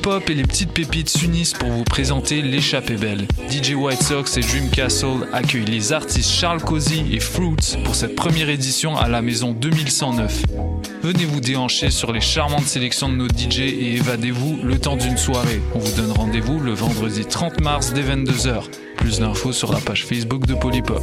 Hip Hop et les petites pépites s'unissent pour vous présenter l'échappée belle. DJ White Sox et Dream Castle accueillent les artistes Charles Cozy et Fruits pour cette première édition à la maison 2109. Venez vous déhancher sur les charmantes sélections de nos DJ et évadez-vous le temps d'une soirée. On vous donne rendez-vous le vendredi 30 mars dès 22h. Plus d'infos sur la page Facebook de Polypop.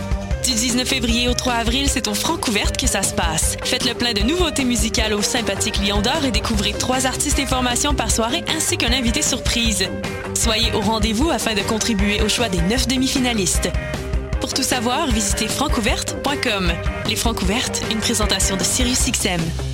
Du 19 février au 3 avril, c'est au Francouverte que ça se passe. Faites le plein de nouveautés musicales au sympathique Lion d'Or et découvrez trois artistes et formations par soirée ainsi qu'un invité surprise. Soyez au rendez-vous afin de contribuer au choix des neuf demi-finalistes. Pour tout savoir, visitez francouverte.com. Les Francouvertes, une présentation de SiriusXM.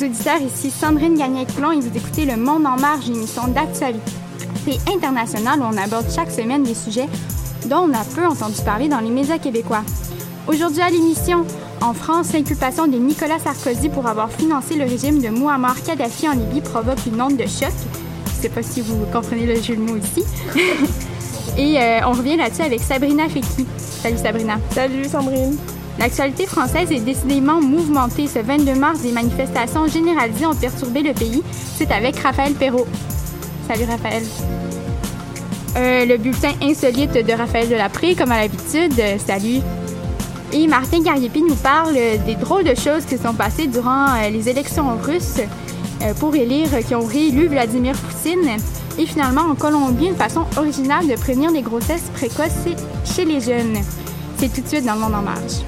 Nos auditeurs, ici Sandrine Gagné-Coulon et vous écoutez Le Monde en marge, émission d'actualité internationale où on aborde chaque semaine des sujets dont on a peu entendu parler dans les médias québécois. Aujourd'hui à l'émission, en France, l'inculpation de Nicolas Sarkozy pour avoir financé le régime de Muammar Kadhafi en Libye provoque une onde de choc. Je ne sais pas si vous comprenez le jeu de mots ici. et euh, on revient là-dessus avec Sabrina Fekki. Salut Sabrina. Salut Sandrine. L'actualité française est décidément mouvementée. Ce 22 mars, des manifestations généralisées ont perturbé le pays. C'est avec Raphaël Perrault. Salut Raphaël. Euh, le bulletin insolite de Raphaël Delapré, comme à l'habitude. Euh, salut. Et Martin Gariepi nous parle des drôles de choses qui sont passées durant euh, les élections russes pour élire, qui ont réélu Vladimir Poutine. Et finalement, en Colombie, une façon originale de prévenir les grossesses précoces chez les jeunes. C'est tout de suite dans le monde en marge.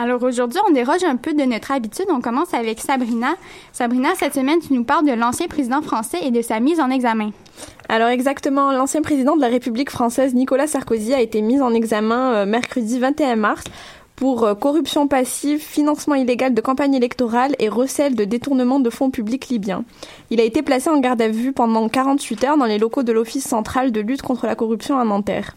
Alors aujourd'hui, on déroge un peu de notre habitude. On commence avec Sabrina. Sabrina, cette semaine, tu nous parles de l'ancien président français et de sa mise en examen. Alors exactement, l'ancien président de la République française, Nicolas Sarkozy, a été mis en examen euh, mercredi 21 mars pour euh, corruption passive, financement illégal de campagne électorale et recel de détournement de fonds publics libyens. Il a été placé en garde à vue pendant 48 heures dans les locaux de l'Office central de lutte contre la corruption à Nanterre.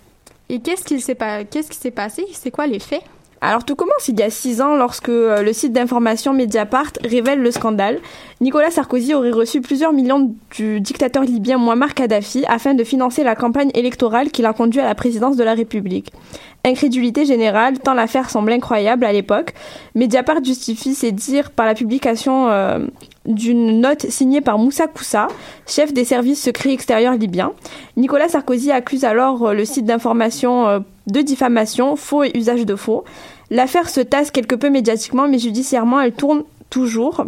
Et qu'est-ce qui s'est passé? C'est quoi les faits? Alors tout commence il y a six ans lorsque euh, le site d'information Mediapart révèle le scandale. Nicolas Sarkozy aurait reçu plusieurs millions du dictateur libyen Muammar Kadhafi afin de financer la campagne électorale qui l'a conduit à la présidence de la République. Incrédulité générale, tant l'affaire semble incroyable à l'époque. Mediapart justifie ses dires par la publication euh, d'une note signée par Moussa Koussa, chef des services secrets extérieurs libyens. Nicolas Sarkozy accuse alors euh, le site d'information de diffamation, faux et usage de faux. L'affaire se tasse quelque peu médiatiquement, mais judiciairement, elle tourne toujours.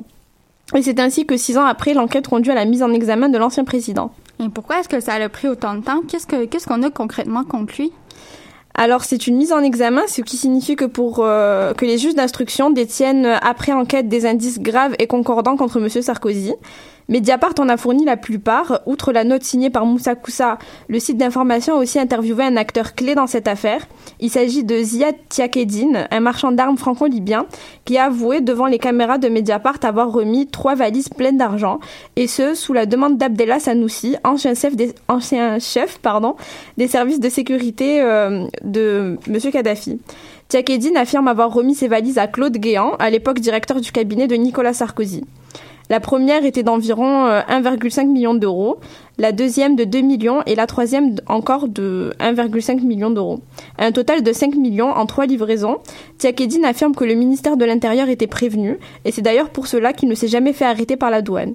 Et c'est ainsi que six ans après, l'enquête conduit à la mise en examen de l'ancien président. Et pourquoi est-ce que ça a pris autant de temps? Qu'est-ce qu'on a concrètement conclu alors c'est une mise en examen, ce qui signifie que pour euh, que les juges d'instruction détiennent après enquête des indices graves et concordants contre M. Sarkozy. Mediapart en a fourni la plupart. Outre la note signée par Moussa Koussa, le site d'information a aussi interviewé un acteur clé dans cette affaire. Il s'agit de Ziad Tiakedine, un marchand d'armes franco-libyen, qui a avoué devant les caméras de Mediapart avoir remis trois valises pleines d'argent, et ce, sous la demande d'Abdella Sanoussi, ancien chef, des services de sécurité euh, de M. Kadhafi. Tiakedine affirme avoir remis ses valises à Claude Guéant, à l'époque directeur du cabinet de Nicolas Sarkozy. La première était d'environ 1,5 euh, million d'euros, la deuxième de 2 millions et la troisième encore de 1,5 million d'euros. Un total de 5 millions en trois livraisons. Tiakedine affirme que le ministère de l'Intérieur était prévenu et c'est d'ailleurs pour cela qu'il ne s'est jamais fait arrêter par la douane.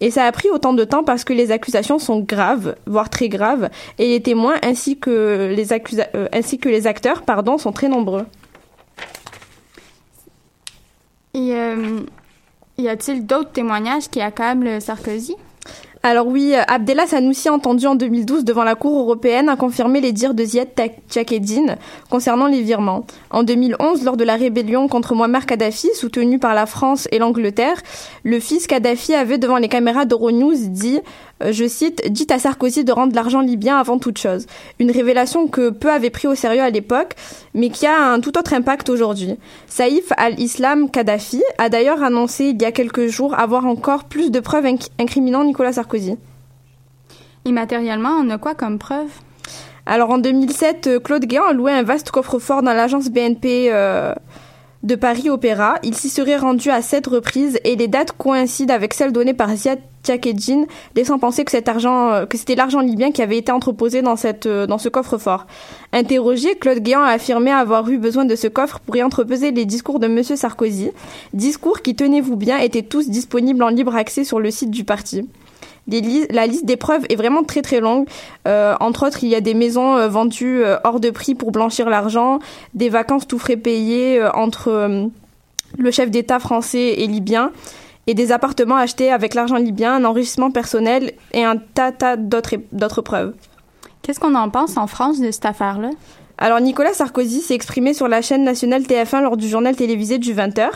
Et ça a pris autant de temps parce que les accusations sont graves, voire très graves, et les témoins ainsi que les, euh, acteurs pardon, sont très nombreux. Euh, y a-t-il d'autres témoignages qui accablent Sarkozy? Alors oui, Abdella Sanoussi, entendu en 2012 devant la Cour européenne, a confirmé les dires de Ziad Tchakedine concernant les virements. En 2011, lors de la rébellion contre Muammar Kadhafi, soutenue par la France et l'Angleterre, le fils Kadhafi avait devant les caméras d'Euronews dit euh, je cite, dit à Sarkozy de rendre l'argent libyen avant toute chose. Une révélation que peu avaient pris au sérieux à l'époque, mais qui a un tout autre impact aujourd'hui. Saïf al-Islam Kadhafi a d'ailleurs annoncé il y a quelques jours avoir encore plus de preuves incriminant Nicolas Sarkozy. Immatériellement, on a quoi comme preuve? Alors en 2007, euh, Claude Guéant a loué un vaste coffre-fort dans l'agence BNP euh, de Paris Opéra. Il s'y serait rendu à sept reprises et les dates coïncident avec celles données par Ziad Tchakedjin, laissant penser que cet argent, euh, que c'était l'argent libyen qui avait été entreposé euh, dans ce coffre-fort. Interrogé, Claude Guéant a affirmé avoir eu besoin de ce coffre pour y entreposer les discours de Monsieur Sarkozy. Discours qui, tenez-vous bien, étaient tous disponibles en libre accès sur le site du parti. la liste des preuves est vraiment très très longue. Euh, entre autres, il y a des maisons vendues hors de prix pour blanchir l'argent, des vacances tout frais payées entre le chef d'État français et libyen et des appartements achetés avec l'argent libyen, un enrichissement personnel et un tas, tas d'autres preuves. Qu'est-ce qu'on en pense en France de cette affaire-là? Alors Nicolas Sarkozy s'est exprimé sur la chaîne nationale TF1 lors du journal télévisé du 20h.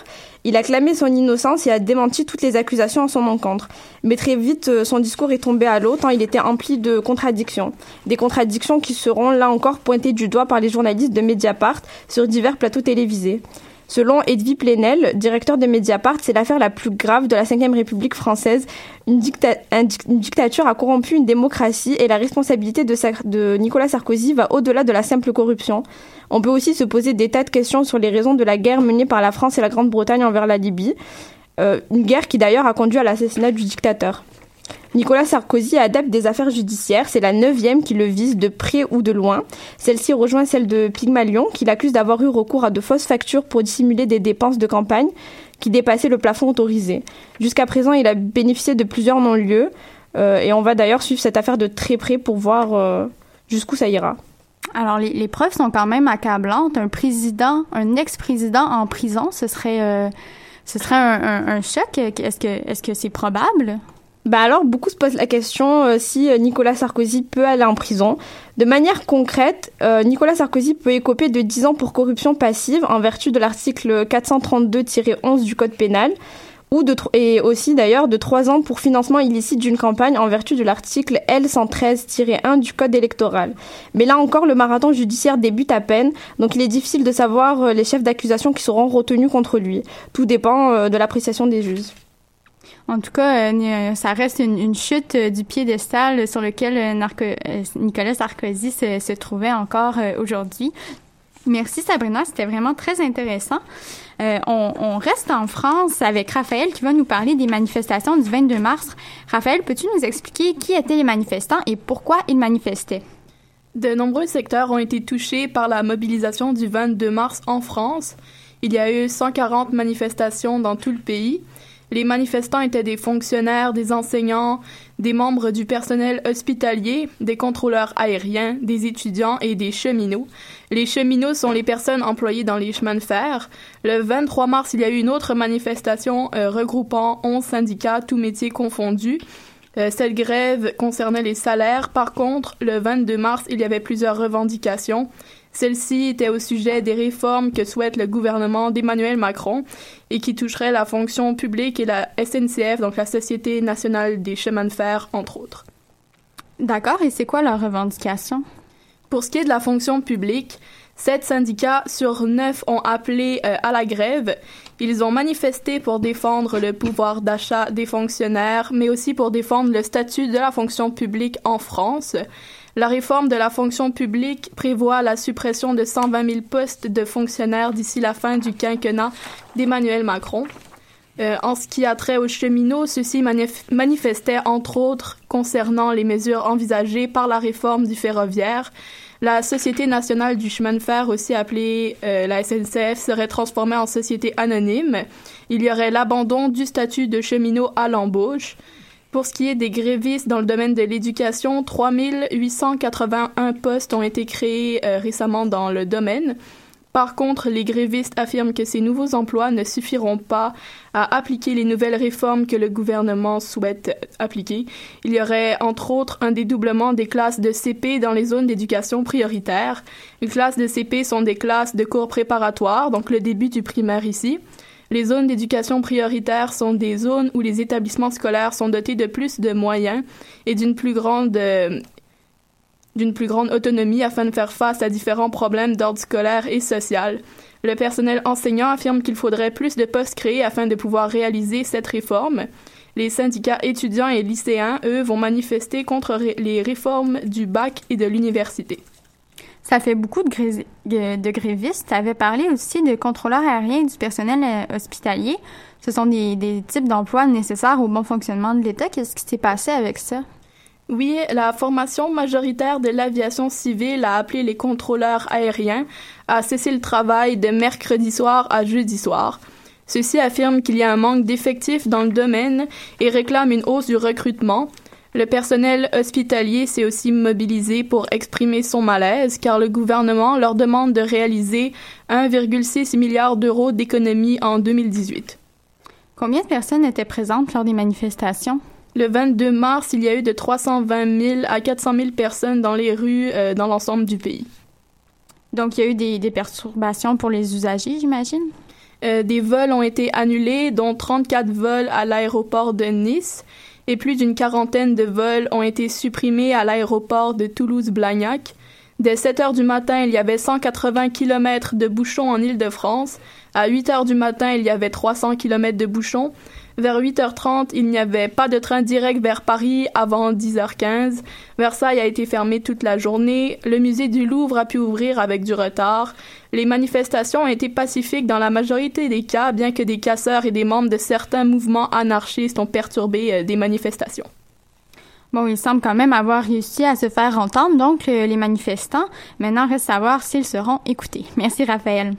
Il a clamé son innocence et a démenti toutes les accusations en son encontre. Mais très vite, euh, son discours est tombé à l'eau tant il était empli de contradictions. Des contradictions qui seront là encore pointées du doigt par les journalistes de Mediapart sur divers plateaux télévisés. Selon Edwy Plenel, directeur de Mediapart, c'est l'affaire la plus grave de la Ve République française. Une, dictature a corrompu une démocratie et la responsabilité de, Nicolas Sarkozy va au-delà de la simple corruption. On peut aussi se poser des tas de questions sur les raisons de la guerre menée par la France et la Grande-Bretagne envers la Libye. Euh, une guerre qui d'ailleurs a conduit à l'assassinat du dictateur. Nicolas Sarkozy adapte des affaires judiciaires. C'est la neuvième qui le vise de près ou de loin. Celle-ci rejoint celle de Pygmalion, qui l'accuse d'avoir eu recours à de fausses factures pour dissimuler des dépenses de campagne qui dépassaient le plafond autorisé. Jusqu'à présent, il a bénéficié de plusieurs non-lieux. Euh, et on va d'ailleurs suivre cette affaire de très près pour voir euh, jusqu'où ça ira. Alors, les, preuves sont quand même accablantes. Un président, un ex-président en prison, ce serait, euh, ce serait un, un choc. Est-ce que, est-ce que c'est probable? Bah alors, beaucoup se posent la question euh, si euh, Nicolas Sarkozy peut aller en prison. De manière concrète, euh, Nicolas Sarkozy peut écoper de 10 ans pour corruption passive en vertu de l'article 432-11 du Code pénal, ou de et aussi d'ailleurs de 3 ans pour financement illicite d'une campagne en vertu de l'article L113-1 du Code électoral. Mais là encore, le marathon judiciaire débute à peine, donc il est difficile de savoir les chefs d'accusation qui seront retenus contre lui. Tout dépend de l'appréciation des juges. En tout cas, euh, ça reste une, chute euh, du piédestal sur lequel euh, Nicolas Sarkozy se, trouvait encore aujourd'hui. Merci Sabrina, c'était vraiment très intéressant. on, reste en France avec Raphaël qui va nous parler des manifestations du 22 mars. Raphaël, peux-tu nous expliquer qui étaient les manifestants et pourquoi ils manifestaient? De nombreux secteurs ont été touchés par la mobilisation du 22 mars en France. Il y a eu 140 manifestations dans tout le pays. Les manifestants étaient des fonctionnaires, des enseignants, des membres du personnel hospitalier, des contrôleurs aériens, des étudiants et des cheminots. Les cheminots sont les personnes employées dans les chemins de fer. Le 23 mars, il y a eu une autre manifestation euh, regroupant 11 syndicats, tous métiers confondus. Euh, cette grève concernait les salaires. Par contre, le 22 mars, il y avait plusieurs revendications. Celle-ci était au sujet des réformes que souhaite le gouvernement d'Emmanuel Macron et qui toucherait la fonction publique et la SNCF, donc la Société nationale des chemins de fer, entre autres. D'accord, et c'est quoi leur revendication? Pour ce qui est de la fonction publique, sept syndicats sur neuf ont appelé euh, à la grève. Ils ont manifesté pour défendre le pouvoir d'achat des fonctionnaires, mais aussi pour défendre le statut de la fonction publique en France. La réforme de la fonction publique prévoit la suppression de 120 000 postes de fonctionnaires d'ici la fin du quinquennat d'Emmanuel Macron. Euh, en ce qui a trait aux cheminots, ceux-ci manifestaient entre autres concernant les mesures envisagées par la réforme du ferroviaire. La Société nationale du chemin de fer, aussi appelée euh, la SNCF, serait transformée en société anonyme. Il y aurait l'abandon du statut de cheminot à l'embauche. Pour ce qui est des grévistes dans le domaine de l'éducation, 3881 postes ont été créés euh, récemment dans le domaine. Par contre, les grévistes affirment que ces nouveaux emplois ne suffiront pas à appliquer les nouvelles réformes que le gouvernement souhaite appliquer. Il y aurait entre autres un dédoublement des classes de CP dans les zones d'éducation prioritaire. Les classes de CP sont des classes de cours préparatoires, donc le début du primaire ici. Les zones d'éducation prioritaire sont des zones où les établissements scolaires sont dotés de plus de moyens et d'une plus grande d'une plus grande autonomie afin de faire face à différents problèmes d'ordre scolaire et social. Le personnel enseignant affirme qu'il faudrait plus de postes créés afin de pouvoir réaliser cette réforme. Les syndicats étudiants et lycéens, eux, vont manifester contre les réformes du bac et de l'université. Ça fait beaucoup de, grévistes. Tu avais parlé aussi de contrôleurs aériens et du personnel euh, hospitalier. Ce sont des, des types d'emplois nécessaires au bon fonctionnement de l'État. Qu'est-ce qui s'est passé avec ça? Oui, la formation majoritaire de l'aviation civile a appelé les contrôleurs aériens à cesser le travail de mercredi soir à jeudi soir. Ceux-ci affirment qu'il y a un manque d'effectifs dans le domaine et réclament une hausse du recrutement. Le personnel hospitalier s'est aussi mobilisé pour exprimer son malaise car le gouvernement leur demande de réaliser 1,6 milliard d'euros d'économies en 2018. Combien de personnes étaient présentes lors des manifestations? Le 22 mars, il y a eu de 320 000 à 400 000 personnes dans les rues euh, dans l'ensemble du pays. Donc, il y a eu des, perturbations pour les usagers, j'imagine? Euh, des vols ont été annulés, dont 34 vols à l'aéroport de Nice, et plus d'une quarantaine de vols ont été supprimés à l'aéroport de Toulouse-Blagnac. Dès 7 heures du matin, il y avait 180 km de bouchons en Île-de-France. À 8 heures du matin, il y avait 300 km de bouchons. Vers 8h30, il n'y avait pas de train direct vers Paris avant 10h15. Versailles a été fermé toute la journée. Le musée du Louvre a pu ouvrir avec du retard. Les manifestations ont été pacifiques dans la majorité des cas, bien que des casseurs et des membres de certains mouvements anarchistes ont perturbé euh, des manifestations. Bon, il semble quand même avoir réussi à se faire entendre, donc euh, les manifestants. Maintenant, reste à savoir s'ils seront écoutés. Merci, Raphaël.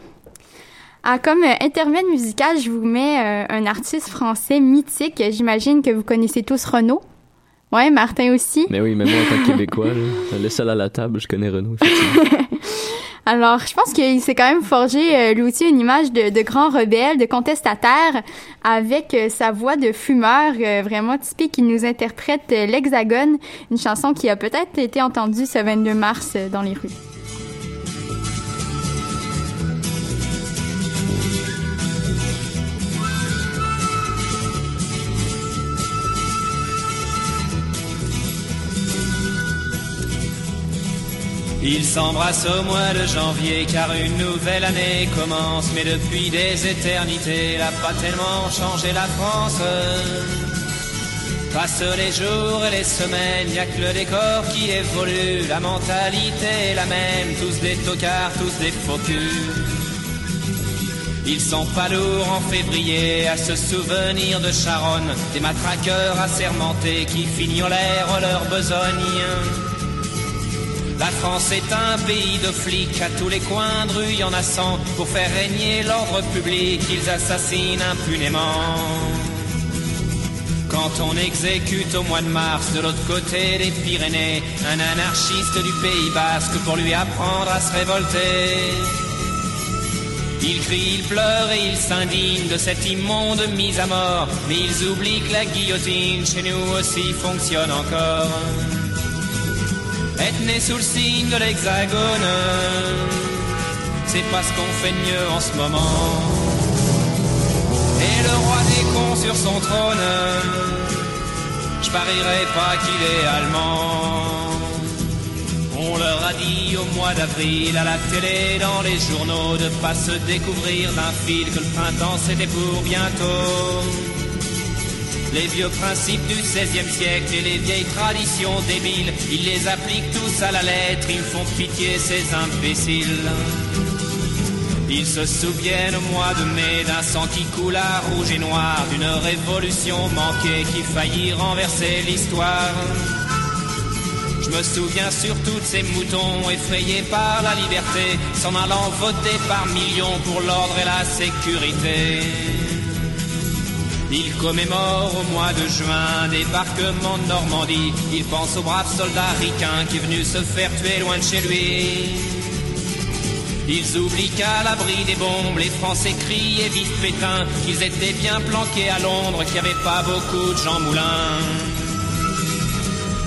Ah, comme euh, intermède musical, je vous mets euh, un artiste français mythique. J'imagine que vous connaissez tous Renaud. Ouais, Martin aussi. Mais oui, même moi en tant que Québécois, le seul à la table, je connais Renaud. Alors, je pense qu'il s'est quand même forgé euh, aussi une image de, de, grand rebelle, de contestataire, avec sa voix de fumeur vraiment typique. Il nous interprète l'Hexagone, une chanson qui a peut-être été entendue ce 22 mars dans les rues. Ils s'embrassent au mois de janvier car une nouvelle année commence. Mais depuis des éternités, n'a pas tellement changé la France. Passent les jours et les semaines, y a que le décor qui évolue. La mentalité est la même, tous des tocards, tous des faux Ils sont pas lourds en février à se souvenir de Charonne, des matraqueurs assermentés qui fignolèrent leur besogne. La France est un pays de flics, à tous les coins de rue y en a pour faire régner l'ordre public, ils assassinent impunément. Quand on exécute au mois de mars de l'autre côté des Pyrénées un anarchiste du Pays Basque pour lui apprendre à se révolter. Il crie, il pleure et il s'indigne de cette immonde mise à mort, mais ils oublient que la guillotine chez nous aussi fonctionne encore. Être né sous le signe de l'hexagone, c'est pas ce qu'on fait de mieux en ce moment. Et le roi des cons sur son trône, je parierais pas qu'il est allemand. On leur a dit au mois d'avril à la télé, dans les journaux, de pas se découvrir d'un fil que le printemps c'était pour bientôt. Les vieux principes du XVIe siècle et les vieilles traditions débiles, ils les appliquent tous à la lettre, ils font pitié ces imbéciles. Ils se souviennent au mois de mai d'un sang qui coula rouge et noir, d'une révolution manquée qui faillit renverser l'histoire. Je me souviens surtout de ces moutons effrayés par la liberté, s'en allant voter par millions pour l'ordre et la sécurité. Il commémore au mois de juin débarquement de Normandie. Il pense au brave soldat ricain qui est venu se faire tuer loin de chez lui. Ils oublient qu'à l'abri des bombes, les Français crient et vivent Pétain, qu'ils étaient bien planqués à Londres, qu'il n'y avait pas beaucoup de Jean Moulin.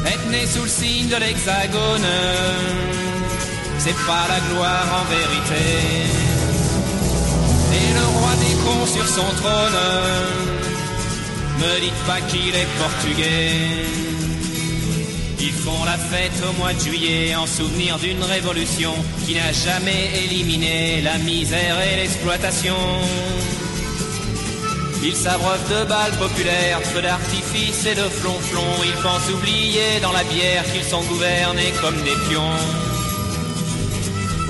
Être né sous le signe de l'hexagone, c'est pas la gloire en vérité. Et le roi des cons sur son trône, me dites pas qu'il est portugais. Ils font la fête au mois de juillet en souvenir d'une révolution qui n'a jamais éliminé la misère et l'exploitation. Ils s'abreuvent de balles populaires, feux d'artifice et de flonflons. Ils pensent oublier dans la bière qu'ils sont gouvernés comme des pions.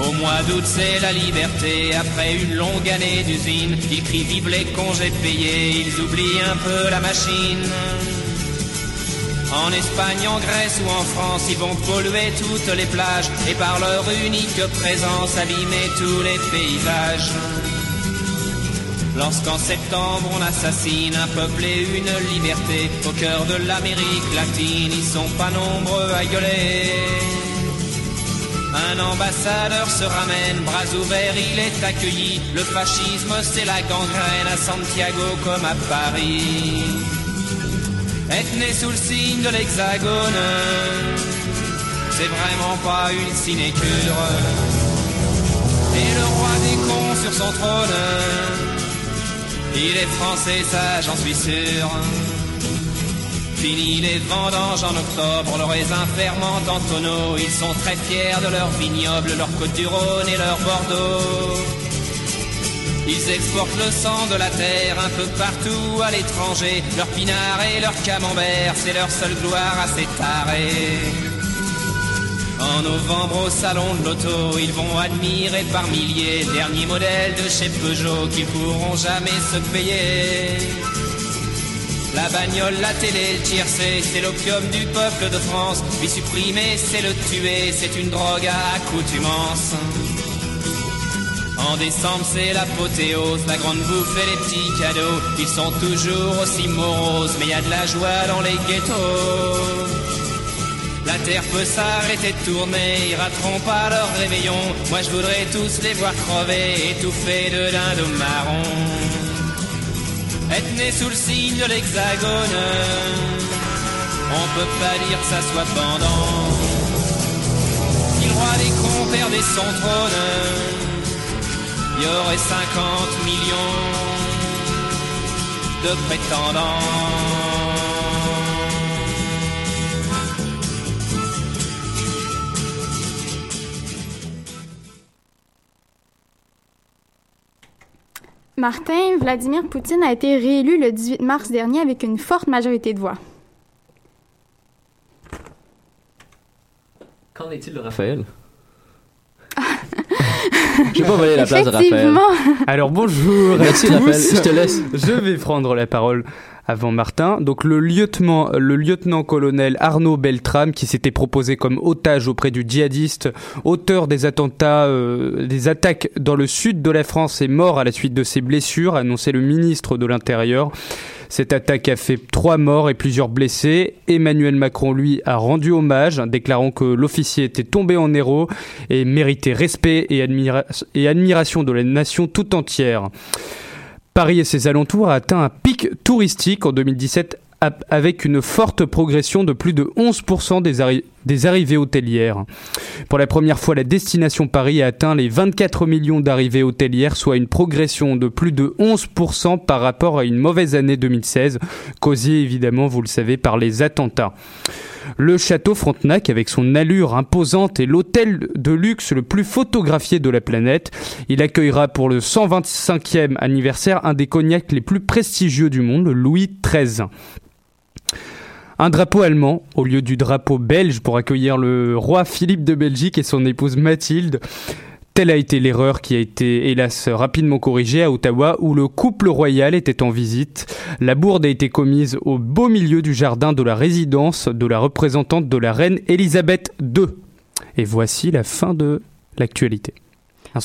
Au mois d'août, c'est la liberté. Après une longue année d'usine, ils crient vive les congés payés. Ils oublient un peu la machine. En Espagne, en Grèce ou en France, ils vont polluer toutes les plages et par leur unique présence abîmer tous les paysages. Lorsqu'en septembre on assassine un peuple et une liberté au cœur de l'Amérique latine, ils sont pas nombreux à gueuler. Un ambassadeur se ramène, bras ouverts, il est accueilli. Le fascisme, c'est la gangrène à Santiago comme à Paris. Être né sous le signe de l'hexagone, c'est vraiment pas une sinécure. Et le roi des cons sur son trône, il est français, ça j'en suis sûr. Fini les vendanges en octobre, le raisin fermente en tonneaux. Ils sont très fiers de leur vignoble, leur côte du Rhône et leur Bordeaux. Ils exportent le sang de la terre un peu partout à l'étranger. Leur pinard et leur camembert, c'est leur seule gloire à s'étarer. En novembre au salon de l'auto, ils vont admirer par milliers derniers modèles de chez Peugeot qu'ils pourront jamais se payer. La bagnole, la télé, le tiercé, c'est l'opium du peuple de France. Lui supprimer, c'est le tuer, c'est une drogue à accoutumance. En décembre, c'est l'apothéose, la grande bouffe et les petits cadeaux. Ils sont toujours aussi moroses, mais y a de la joie dans les ghettos. La terre peut s'arrêter de tourner, ils rateront pas leur réveillon. Moi je voudrais tous les voir crever, étouffés de dindon marron. Être né sous le signe de l'hexagone, on peut pas dire que ça soit pendant. Si le roi des cons perdait son trône, il y aurait 50 millions de prétendants. Martin Vladimir Poutine a été réélu le 18 mars dernier avec une forte majorité de voix. Qu'en est-il de Raphaël? Je vais pas voler la place de Raphaël. Alors bonjour Merci, à tous. Raphaël, je te laisse. Je vais prendre la parole avant Martin. Donc le lieutenant, le lieutenant-colonel Arnaud Beltrame, qui s'était proposé comme otage auprès du djihadiste, auteur des attentats, euh, des attaques dans le sud de la France, est mort à la suite de ses blessures, a annoncé le ministre de l'Intérieur. Cette attaque a fait trois morts et plusieurs blessés. Emmanuel Macron, lui, a rendu hommage, déclarant que l'officier était tombé en héros et méritait respect et, et admiration de la nation tout entière. Paris et ses alentours a atteint un pic touristique en 2017 ap- avec une forte progression de plus de 11% des, arri- des arrivées hôtelières. Pour la première fois, la destination Paris a atteint les 24 millions d'arrivées hôtelières, soit une progression de plus de 11% par rapport à une mauvaise année 2016, causée évidemment, vous le savez, par les attentats. Le château Frontenac, avec son allure imposante, est l'hôtel de luxe le plus photographié de la planète. Il accueillera pour le 125e anniversaire un des cognacs les plus prestigieux du monde, le Louis XIII. Un drapeau allemand au lieu du drapeau belge pour accueillir le roi Philippe de Belgique et son épouse Mathilde. Telle a été l'erreur qui a été hélas rapidement corrigée à Ottawa où le couple royal était en visite. La bourde a été commise au beau milieu du jardin de la résidence de la représentante de la reine Elisabeth II. Et voici la fin de l'actualité.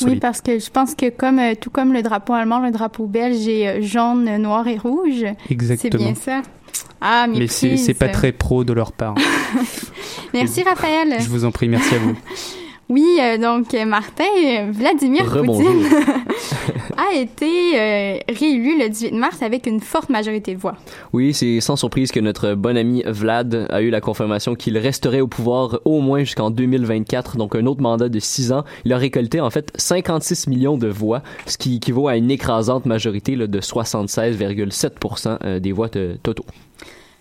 Oui, parce que je pense que comme euh, tout comme le drapeau allemand, le drapeau belge est euh, jaune, noir et rouge. C'est Exactement. bien ça. Ah, Mais c'est c'est pas très pro de leur part. Merci Raphaël. Je vous en prie, merci à vous. Oui, euh, donc euh, Martin, euh, Vladimir. Poutine a été euh, réélu le 18 mars avec une forte majorité de voix. Oui, c'est sans surprise que notre bon ami Vlad a eu la confirmation qu'il resterait au pouvoir au moins jusqu'en 2024, donc un autre mandat de six ans. Il a récolté en fait 56 millions de voix, ce qui équivaut à une écrasante majorité là, de 76,7% euh, des voix de- totaux.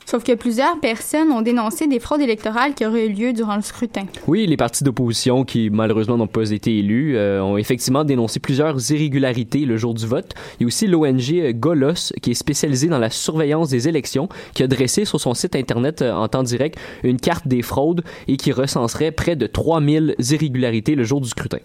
Sauf que plusieurs personnes ont dénoncé des fraudes électorales qui auraient eu lieu durant le scrutin. Oui, les partis d'opposition qui malheureusement n'ont pas été élus euh, ont effectivement dénoncé plusieurs irrégularités le jour du vote. Il y a aussi l'ONG euh, Golos qui est spécialisée dans la surveillance des élections qui a dressé sur son site internet euh, en temps direct une carte des fraudes et qui recenserait près de 3000 irrégularités le jour du scrutin.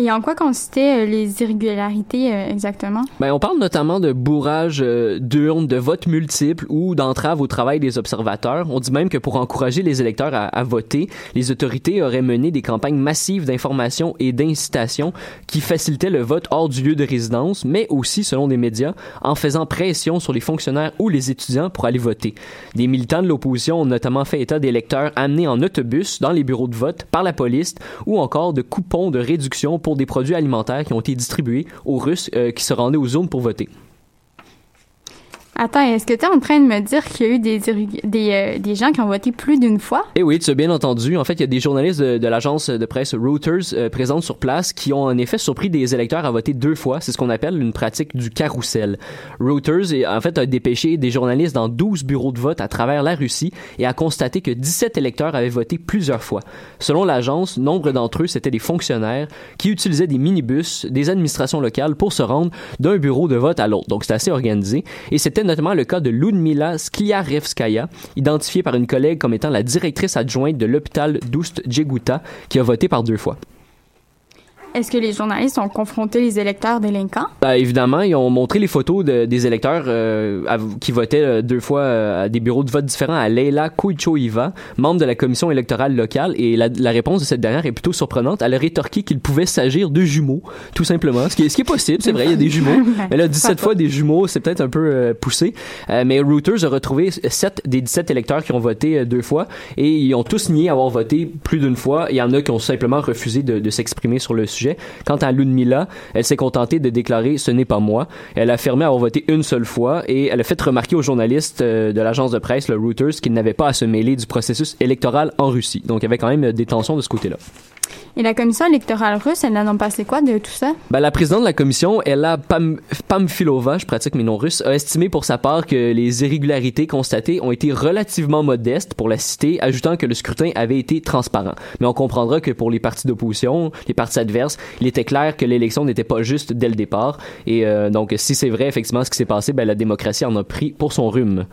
Et en quoi consistaient euh, les irrégularités euh, exactement? Ben, on parle notamment de bourrage euh, d'urnes, de votes multiples ou d'entrave au travail des observateurs. On dit même que pour encourager les électeurs à, à voter, les autorités auraient mené des campagnes massives d'information et d'incitation qui facilitaient le vote hors du lieu de résidence, mais aussi, selon des médias, en faisant pression sur les fonctionnaires ou les étudiants pour aller voter. Des militants de l'opposition ont notamment fait état d'électeurs amenés en autobus dans les bureaux de vote par la police ou encore de coupons de réduction pour des produits alimentaires qui ont été distribués aux Russes euh, qui se rendaient aux zones pour voter. Attends, est-ce que tu es en train de me dire qu'il y a eu des, des, euh, des gens qui ont voté plus d'une fois? Eh oui, tu as bien entendu. En fait, il y a des journalistes de, de l'agence de presse Reuters euh, présents sur place qui ont en effet surpris des électeurs à voter deux fois. C'est ce qu'on appelle une pratique du carrousel. Reuters, est- en fait, a dépêché des journalistes dans 12 bureaux de vote à travers la Russie et a constaté que 17 électeurs avaient voté plusieurs fois. Selon l'agence, nombre d'entre eux, c'était des fonctionnaires qui utilisaient des minibus des administrations locales pour se rendre d'un bureau de vote à l'autre. Donc, c'est assez organisé. Et c'était notamment le cas de Ludmila Skliarevskaya, identifiée par une collègue comme étant la directrice adjointe de l'hôpital d'Oust-Djeguta, qui a voté par deux fois. Est-ce que les journalistes ont confronté les électeurs délinquants? Ben, évidemment, ils ont montré les photos de- des électeurs euh, à- qui votaient euh, deux fois euh, à des bureaux de vote différents à Leila Kouichoiva, membre de la commission électorale locale, et la, la réponse de cette dernière est plutôt surprenante. Elle a rétorqué qu'il pouvait s'agir de jumeaux, tout simplement, ce qui est, ce qui est possible, c'est vrai, il y a des jumeaux. Elle a 17 fois des jumeaux, c'est peut-être un peu euh, poussé, mais Reuters a retrouvé 7 des 17 électeurs qui ont voté deux fois, et ils ont tous nié avoir voté plus d'une fois. Il y en a qui ont simplement refusé de, de s'exprimer sur le sujet. Quant à Ludmila, elle s'est contentée de déclarer ce n'est pas moi. Elle a affirmé avoir voté une seule fois et elle a fait remarquer aux journalistes euh, de l'agence de presse, le Reuters, qu'ils n'avaient pas à se mêler du processus électoral en Russie. Donc il y avait quand même des tensions de ce côté-là. Et la commission électorale russe, elle en a passé quoi de tout ça? Ben, la présidente de la commission, Ella Pam Pamfilova, je pratique mes noms russes, a estimé pour sa part que les irrégularités constatées ont été relativement modestes pour la cité, ajoutant que le scrutin avait été transparent. Mais on comprendra que pour les partis d'opposition, les partis adverses, il était clair que l'élection n'était pas juste dès le départ. Et euh, donc, si c'est vrai effectivement ce qui s'est passé, ben, la démocratie en a pris pour son rhume.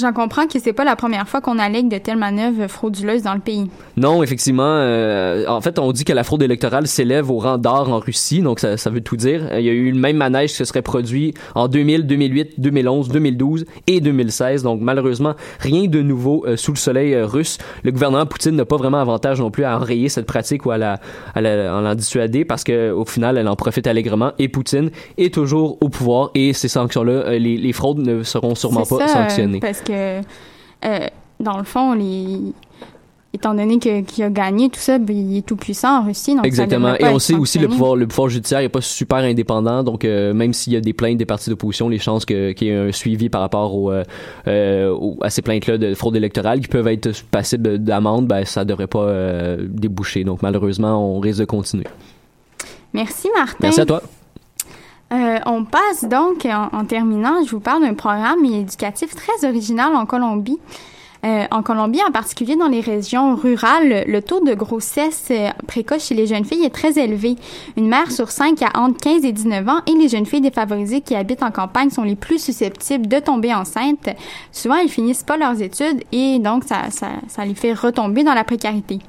J'en comprends que c'est pas la première fois qu'on allègue de telles manœuvres frauduleuses dans le pays. Non, effectivement. euh, en fait, on dit que la fraude électorale s'élève au rang d'art en Russie, donc ça, ça veut tout dire. Il y a eu le même manège qui se serait produit en 2000, 2008, 2011, 2012 et 2016. Donc malheureusement, rien de nouveau euh, sous le soleil euh, russe. Le gouvernement Poutine n'a pas vraiment avantage non plus à enrayer cette pratique ou à la, à la, à l'en dissuader parce que au final, elle en profite allègrement. Et Poutine est toujours au pouvoir et ces sanctions-là, euh, les, les fraudes ne seront sûrement pas ça, sanctionnées. parce que, euh, dans le fond, les... étant donné qu'il a gagné tout ça, ben, il est tout puissant en Russie. Donc ça Exactement. Et on sait aussi le pouvoir, le pouvoir judiciaire n'est pas super indépendant, donc euh, même s'il y a des plaintes des partis d'opposition, les chances qu'il y ait un suivi par rapport au, euh, au- à ces plaintes-là de fraude électorale qui peuvent être passibles d'amende, ben ça devrait pas euh, déboucher. Donc malheureusement, on risque de continuer. Merci Martin. Merci à toi. Euh, on passe donc, en, terminant, je vous parle d'un programme éducatif très original en Colombie. Euh, en Colombie, en particulier dans les régions rurales, le taux de grossesse euh, précoce chez les jeunes filles est très élevé. Une mère sur cinq a entre 15 et 19 ans et les jeunes filles défavorisées qui habitent en campagne sont les plus susceptibles de tomber enceintes. Souvent, elles finissent pas leurs études et donc ça, ça, ça les fait retomber dans la précarité.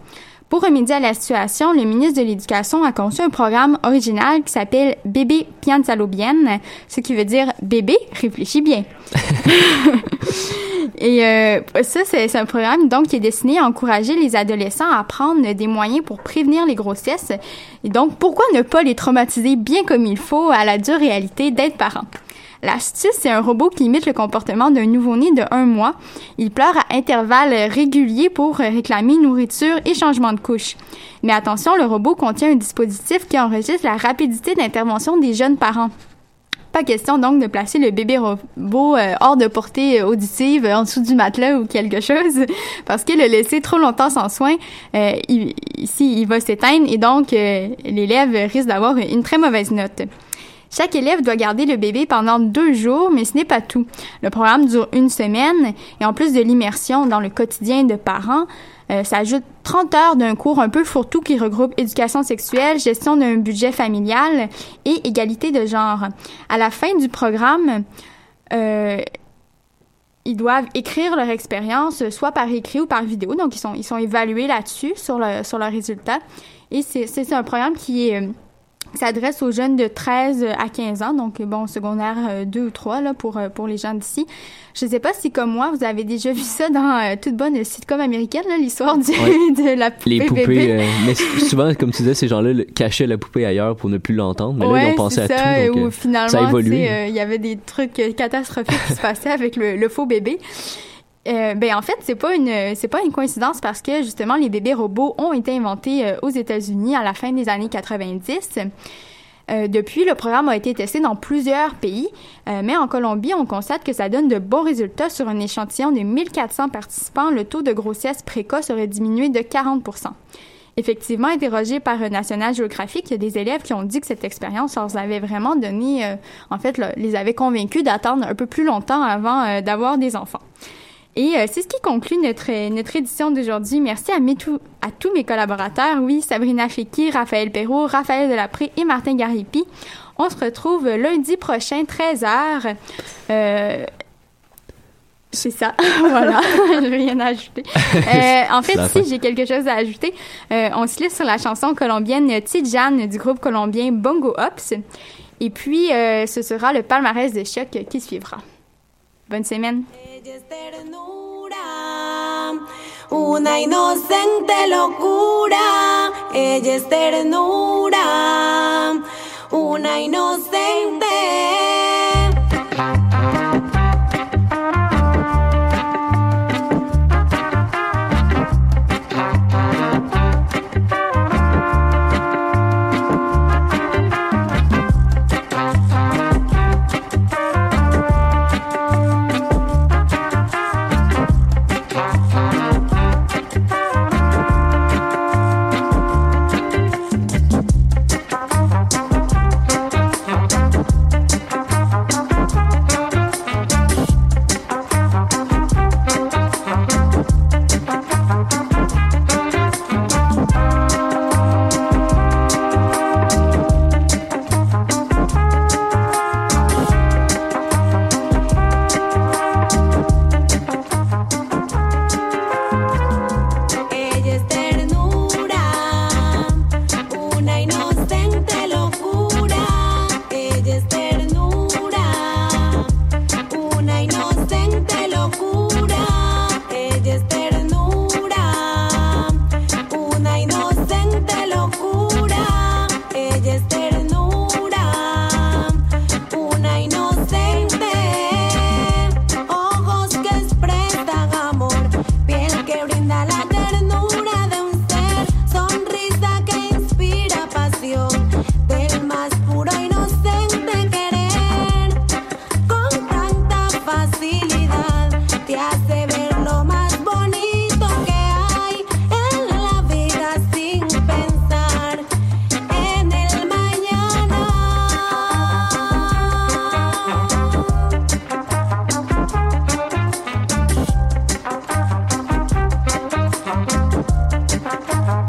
Pour remédier à la situation, le ministre de l'Éducation a conçu un programme original qui s'appelle Bébé Piénsalo Bien, ce qui veut dire bébé réfléchis bien. Et euh, ça, c'est un programme donc qui est destiné à encourager les adolescents à prendre des moyens pour prévenir les grossesses. Et donc, pourquoi ne pas les traumatiser bien comme il faut à la dure réalité d'être parent? L'astuce, c'est un robot qui imite le comportement d'un nouveau-né de un mois. Il pleure à intervalles réguliers pour réclamer nourriture et changement de couche. Mais attention, le robot contient un dispositif qui enregistre la rapidité d'intervention des jeunes parents. Pas question donc de placer le bébé robot euh, hors de portée auditive en dessous du matelas ou quelque chose, parce que le laisser trop longtemps sans soin, euh, il, il va s'éteindre et donc euh, l'élève risque d'avoir une très mauvaise note. Chaque élève doit garder le bébé pendant deux jours, mais ce n'est pas tout. Le programme dure une semaine et en plus de l'immersion dans le quotidien de parents, euh, ça ajoute 30 heures d'un cours un peu fourre-tout qui regroupe éducation sexuelle, gestion d'un budget familial et égalité de genre. À la fin du programme, euh, ils doivent écrire leur expérience, soit par écrit ou par vidéo. Donc, ils sont, ils sont évalués là-dessus, sur, le, sur leurs résultats. Et c'est un programme qui est... euh, s'adresse aux jeunes de 13 à 15 ans, donc bon, secondaire euh, 2 ou 3 là, pour, euh, pour les gens d'ici. Je ne sais pas si, comme moi, vous avez déjà vu ça dans euh, toute bonne sitcom américaine, là, l'histoire Ouais. de la poupée Les poupées, bébé. euh, mais souvent, comme tu disais, ces gens-là cachaient la poupée ailleurs pour ne plus l'entendre, mais là, ils Ouais, ont pensé à ça, tout. Donc, où euh, finalement, ça euh, il y avait des trucs euh, catastrophiques qui se passaient avec le, le faux bébé. Euh, ben en fait c'est pas une pas une coïncidence parce que justement les bébés robots ont été inventés euh, aux États-Unis à la fin des années 90. Euh, depuis, le programme a été testé dans plusieurs pays, mais en Colombie, on constate que ça donne de bons résultats sur un échantillon de 1400 participants. Le taux de grossesse précoce aurait diminué de 40% Effectivement, interrogé par National Geographic, il y a des élèves qui ont dit que cette expérience leur avait vraiment donné, en fait, les avait convaincus d'attendre un peu plus longtemps avant d'avoir des enfants. Et euh, c'est ce qui conclut notre, euh, notre édition d'aujourd'hui. Merci à, mes tout- à tous mes collaborateurs, oui, Sabrina Feki, Raphaël Perrault, Raphaël Delapré et Martin Garipi. On se retrouve lundi prochain, 13h. Euh, c'est ça, voilà, je n'ai rien à ajouter. Euh, en fait, si j'ai quelque chose à ajouter, euh, on se laisse sur la chanson colombienne Tidjane du groupe colombien Bongo Ops. Et puis, euh, ce sera le palmarès de choc qui suivra. Bonne semaine. Una inocente locura, ella es ternura, una inocente